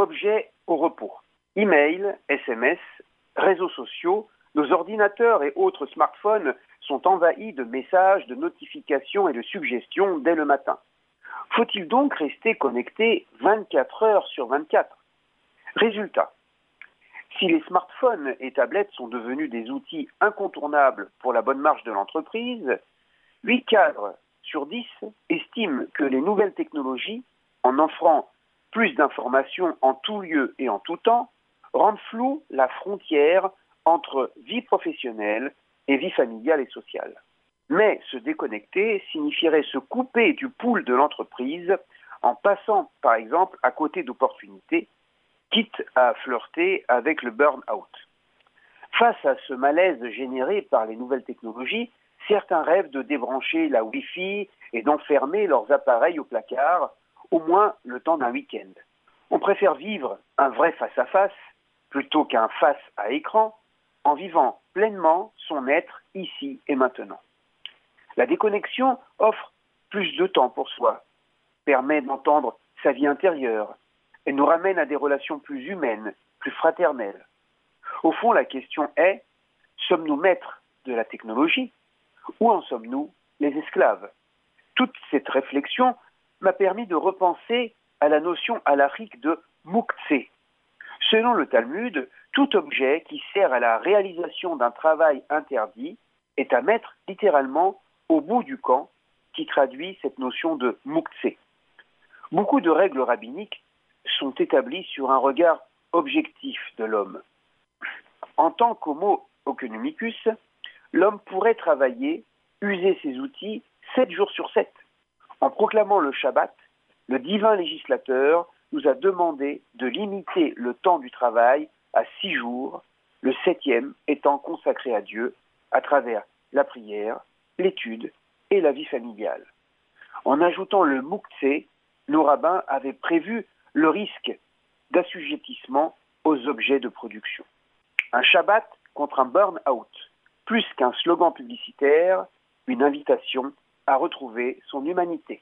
objets au repos. Email, SMS, réseaux sociaux, nos ordinateurs et autres smartphones sont envahis de messages, de notifications et de suggestions dès le matin. Faut-il donc rester connecté 24 heures sur 24 Résultat. Si les smartphones et tablettes sont devenus des outils incontournables pour la bonne marche de l'entreprise, 8 cadres sur 10 estiment que les nouvelles technologies, en offrant plus d'informations en tout lieu et en tout temps, rendent floue la frontière entre vie professionnelle et vie familiale et sociale. Mais se déconnecter signifierait se couper du pool de l'entreprise en passant, par exemple, à côté d'opportunités, quitte à flirter avec le burn-out. Face à ce malaise généré par les nouvelles technologies, certains rêvent de débrancher la Wi-Fi et d'enfermer leurs appareils au placard, au moins le temps d'un week-end. On préfère vivre un vrai face-à-face plutôt qu'un face à écran en vivant pleinement son être ici et maintenant. La déconnexion offre plus de temps pour soi, permet d'entendre sa vie intérieure et nous ramène à des relations plus humaines, plus fraternelles. Au fond, la question est, sommes-nous maîtres de la technologie ou en sommes-nous les esclaves? Toute cette réflexion m'a permis de repenser à la notion alarique de muktse. Selon le Talmud, tout objet qui sert à la réalisation d'un travail interdit est à mettre littéralement au bout du camp, qui traduit cette notion de muktse. Beaucoup de règles rabbiniques sont établies sur un regard objectif de l'homme. En tant qu'homo economicus, l'homme pourrait travailler, user ses outils sept jours sur sept. Proclamant le Shabbat, le divin législateur nous a demandé de limiter le temps du travail à six jours, le septième étant consacré à Dieu à travers la prière, l'étude et la vie familiale. En ajoutant le mouktsé, nos rabbins avaient prévu le risque d'assujettissement aux objets de production. Un Shabbat contre un burn-out, plus qu'un slogan publicitaire, une invitation à retrouver son humanité.